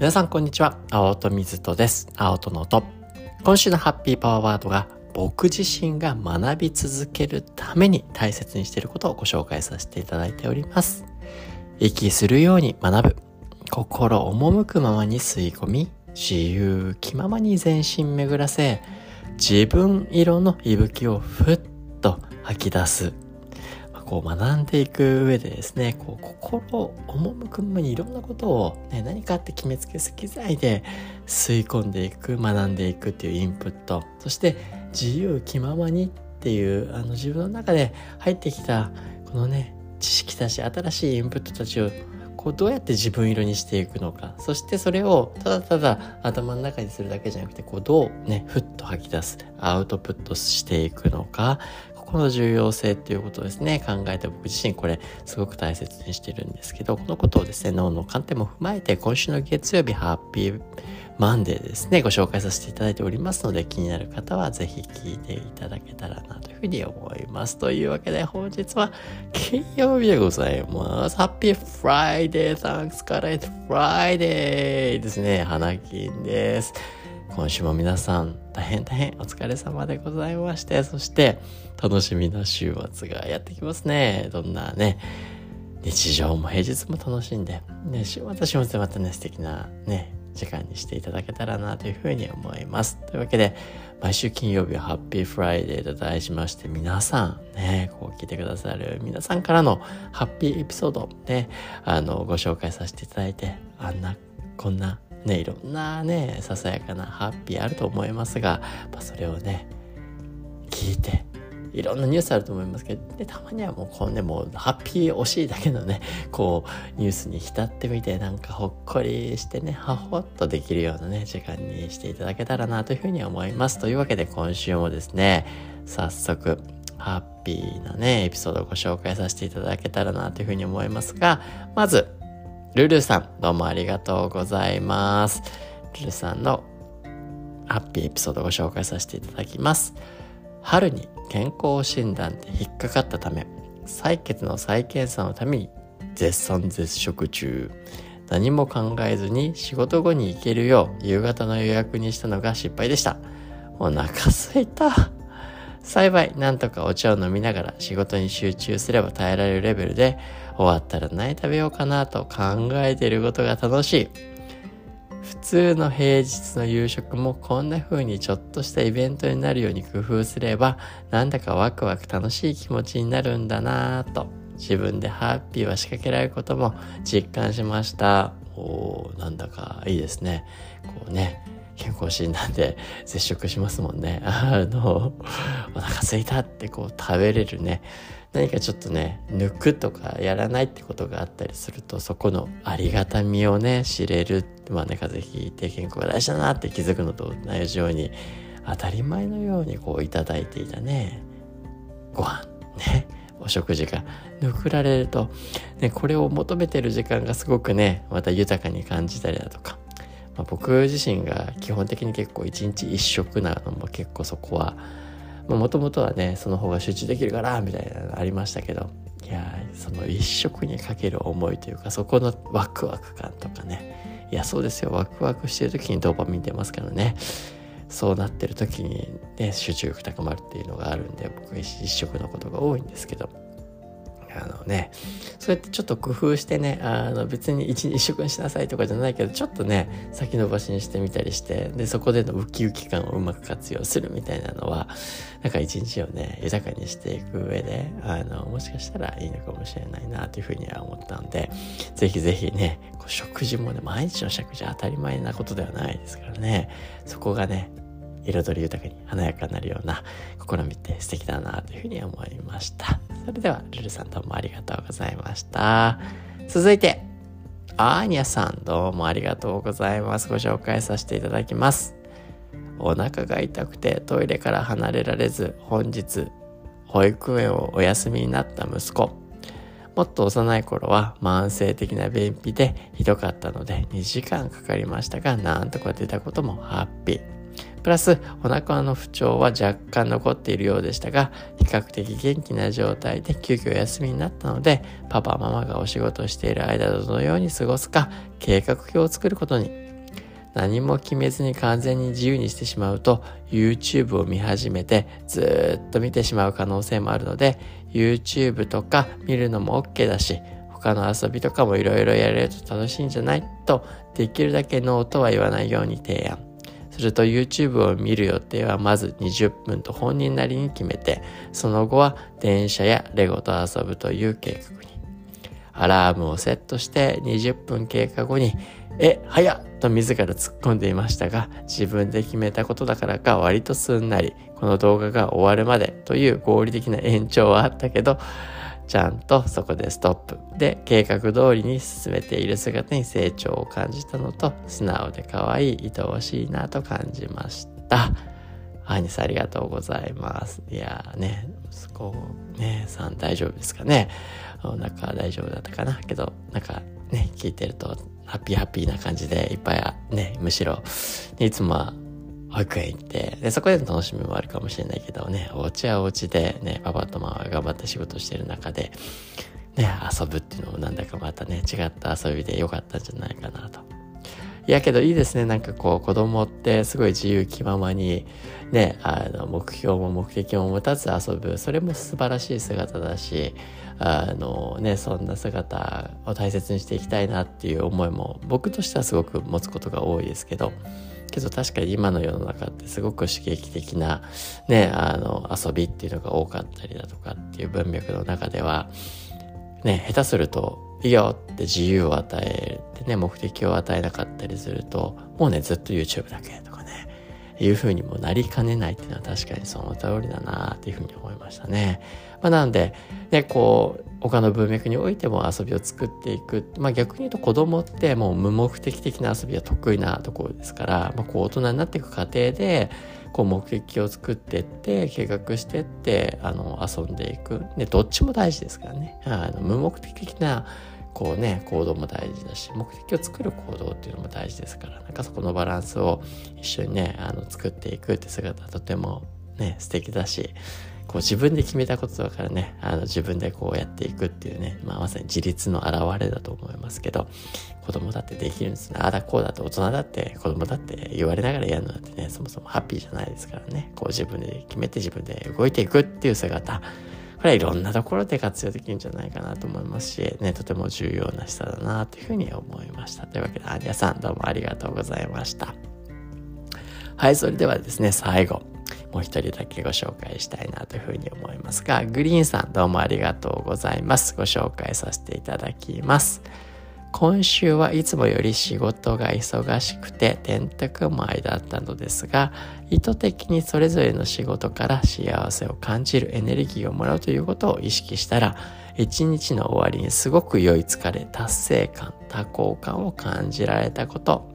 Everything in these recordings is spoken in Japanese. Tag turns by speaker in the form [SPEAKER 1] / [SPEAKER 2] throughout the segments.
[SPEAKER 1] 皆さんこんにちは。青戸水戸です。青戸の音。今週のハッピーパワーワードが僕自身が学び続けるために大切にしていることをご紹介させていただいております。息するように学ぶ。心赴くままに吸い込み、自由気ままに全身巡らせ、自分色の息吹をふっと吐き出すこう学んでいく上でですね、こう心赴くままにいろんなことを、ね、何かって決めつけすぎないで吸い込んでいく、学んでいくっていうインプット、そして自由気ままにっていうあの自分の中で入ってきたこのね、知識たち、新しいインプットたちをこうどうやって自分色にしていくのか。そしてそれをただただ頭の中にするだけじゃなくてこうどうねふっと吐き出すアウトプットしていくのか。この重要性っていうことですね、考えて僕自身これすごく大切にしてるんですけど、このことをですね、脳の観点も踏まえて今週の月曜日ハッピーマンデーですね、ご紹介させていただいておりますので、気になる方はぜひ聞いていただけたらなというふうに思います。というわけで本日は金曜日でございます。ハッピーフライデー Thanks God it's Friday! ですね、花金です。今週も皆さん大変大変お疲れ様でございまして、そして楽しみな週末がやってきますね。どんなね、日常も平日も楽しんで、ね、週末週末でまたね、素敵なね、時間にしていただけたらなというふうに思います。というわけで、毎週金曜日はハッピーフライデーと題しまして、皆さんね、こう聞いてくださる皆さんからのハッピーエピソードね、あの、ご紹介させていただいて、あんな、こんな、ね、いろんなね、ささやかなハッピーあると思いますが、まあ、それをね、聞いて、いろんなニュースあると思いますけど、でたまにはもうこうね、もうハッピー推しだけのね、こうニュースに浸ってみて、なんかほっこりしてね、はほっとできるようなね、時間にしていただけたらなというふうに思います。というわけで今週もですね、早速、ハッピーなね、エピソードをご紹介させていただけたらなというふうに思いますが、まず、ルルさん、どうもありがとうございます。ルルさんのハッピーエピソードをご紹介させていただきます。春に健康診断で引っかかったため、採血の再検査のために絶賛絶食中。何も考えずに仕事後に行けるよう夕方の予約にしたのが失敗でした。お腹すいた。幸い、なんとかお茶を飲みながら仕事に集中すれば耐えられるレベルで、終わったら何食べようかなと考えていることが楽しい。普通の平日の夕食もこんな風にちょっとしたイベントになるように工夫すれば、なんだかワクワク楽しい気持ちになるんだなぁと、自分でハッピーは仕掛けられることも実感しました。おー、なんだかいいですね。こうね、健康診断で絶食しますもんね。あの、お腹すいたってこう食べれるね。何かちょっとね、抜くとかやらないってことがあったりすると、そこのありがたみをね、知れる。まあね、風邪ひいて健康が大事だなって気づくのと同じように、当たり前のようにこういただいていたね、ご飯、ね、お食事が抜くられると、ね、これを求めてる時間がすごくね、また豊かに感じたりだとか、まあ、僕自身が基本的に結構一日一食なのも結構そこはもともとはねその方が集中できるからみたいなのありましたけどいやその一食にかける思いというかそこのワクワク感とかね。いやそうですよ。ワクワクしてる時にドーパミン出ますからね。そうなってる時にね集中力高まるっていうのがあるんで僕一食のことが多いんですけど。あのね、そうやってちょっと工夫してね、あの別に一日一食にしなさいとかじゃないけど、ちょっとね、先延ばしにしてみたりして、で、そこでのウキウキ感をうまく活用するみたいなのは、なんか一日をね、豊かにしていく上で、あの、もしかしたらいいのかもしれないなというふうには思ったんで、ぜひぜひね、こう食事もね、毎日の食事は当たり前なことではないですからね、そこがね、彩り豊かに華やかになるような試みって素敵だなというふうに思いました。それでは、ルルさんどうもありがとうございました。続いて、アーニャさんどうもありがとうございます。ご紹介させていただきます。お腹が痛くてトイレから離れられず、本日、保育園をお休みになった息子。もっと幼い頃は慢性的な便秘でひどかったので2時間かかりましたが、なんとか出たこともハッピー。プラスお腹の不調は若干残っているようでしたが比較的元気な状態で急遽お休みになったのでパパママがお仕事している間どのように過ごすか計画表を作ることに。何も決めずに完全に自由にしてしまうと YouTube を見始めてずっと見てしまう可能性もあるので YouTube とか見るのも OK だし他の遊びとかもいろいろやれると楽しいんじゃない？とできるだけノーとは言わないように提案。すると YouTube を見る予定はまず20分と本人なりに決めてその後は電車やレゴと遊ぶという計画に。アラームをセットして20分経過後にえ、早っ！と自ら突っ込んでいましたが、自分で決めたことだからか割とすんなり、この動画が終わるまでという合理的な延長はあったけど、ちゃんとそこでストップで計画通りに進めている姿に成長を感じたのと素直で可愛い愛おしいなと感じました。アニさんありがとうございます。いやーね、息子ね、さん大丈夫ですかね。なんか大丈夫だったかなけど、なんかね、聞いてるとハッピーハッピーな感じでいっぱいね、むしろ、いつもは保育園行って、で、そこでの楽しみもあるかもしれないけどね、お家はお家でね、パパとママが頑張って仕事してる中で、ね、遊ぶっていうのもなんだかまたね、違った遊びで良かったんじゃないかなと。いやけどいいですね。なんかこう子供ってすごい自由気ままにね、あの目標も目的も持たず遊ぶ。それも素晴らしい姿だし、あのね、そんな姿を大切にしていきたいなっていう思いも僕としてはすごく持つことが多いですけど、けど確かに今の世の中ってすごく刺激的なね、あの遊びっていうのが多かったりだとかっていう文脈の中では、ね、下手するといいよって自由を与えてね、目的を与えなかったりすると、もうね、ずっと YouTube だけとかね、いう風にもなりかねないっていうのは確かにその通りだなっていうふうに思いましたね。まあ、なので、ね、こう、他の文脈においても遊びを作っていく。まあ逆に言うと子供ってもう無目的的な遊びは得意なところですから、まあこう大人になっていく過程で、こう目的を作っていって、計画していって、あの、遊んでいく。で、どっちも大事ですからね。あの無目的的なこうね、行動も大事だし、目的を作る行動っていうのも大事ですから、なんかそこのバランスを一緒にね、あの、作っていくって姿はとてもね、素敵だし、こう自分で決めたことだからね、あの自分でこうやっていくっていうね、まあまさに自立の表れだと思いますけど、子供だってできるんですね。ああだこうだって大人だって子供だって言われながらやるのだってね、そもそもハッピーじゃないですからね、こう自分で決めて自分で動いていくっていう姿、これはいろんなところで活用できるんじゃないかなと思いますし、ね、とても重要な下だなというふうに思いました。というわけで、アニャさんどうもありがとうございました。はい、それではですね、最後。もう一人だけご紹介したいなというふうに思いますが、グリーンさんどうもありがとうございます。ご紹介させていただきます。今週はいつもより仕事が忙しくててんてくまいだったのですが、意図的にそれぞれの仕事から幸せを感じるエネルギーをもらうということを意識したら、一日の終わりにすごく良い疲れ、達成感、多幸感を感じられたこと、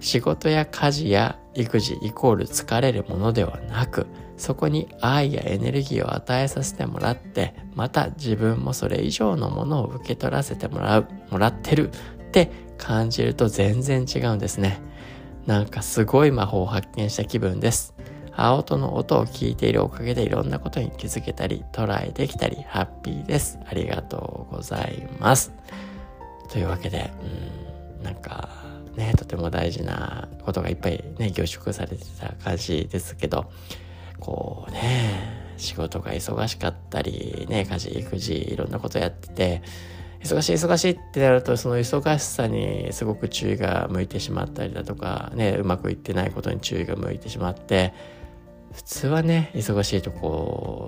[SPEAKER 1] 仕事や家事や育児イコール疲れるものではなく、そこに愛やエネルギーを与えさせてもらって、また自分もそれ以上のものを受け取らせてもらう、もらってるって感じると全然違うんですね。なんかすごい魔法を発見した気分です。青音の音を聞いているおかげでいろんなことに気づけたり、トライできたり、ハッピーです。ありがとうございます。というわけで、うん、なんか、ね、とても大事なことがいっぱいね、凝縮されてた感じですけど、こうね、仕事が忙しかったり、ね、家事、育児、いろんなことやってて、忙しい忙しいってなると、その忙しさにすごく注意が向いてしまったりだとか、ね、うまくいってないことに注意が向いてしまって、普通はね、忙しいとこう、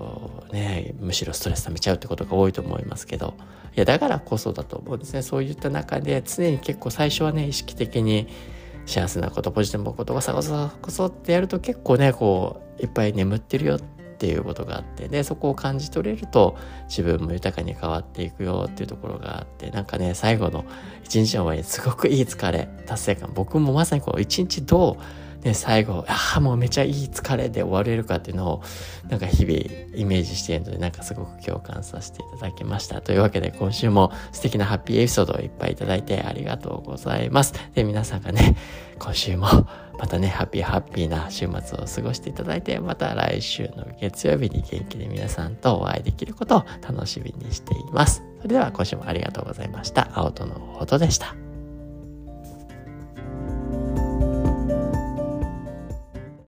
[SPEAKER 1] ね、むしろストレス溜めちゃうってことが多いと思いますけど、いや、だからこそだと思うんですね。そういった中で常に結構最初はね、意識的に幸せなこと、ポジティブなことがさこそこそってやると結構ね、こう、いっぱい眠ってるよっていうことがあって、で、そこを感じ取れると自分も豊かに変わっていくよっていうところがあって、なんかね、最後の一日の終わりにすごくいい疲れ、達成感、僕もまさにこう、一日どうで、最後、ああ、もうめちゃいい疲れで終われるかっていうのを、なんか日々イメージしているので、なんかすごく共感させていただきました。というわけで、今週も素敵なハッピーエピソードをいっぱいいただいてありがとうございます。で、皆さんがね、今週もまたね、ハッピーハッピーな週末を過ごしていただいて、また来週の月曜日に元気で皆さんとお会いできることを楽しみにしています。それでは今週もありがとうございました。青との音でした。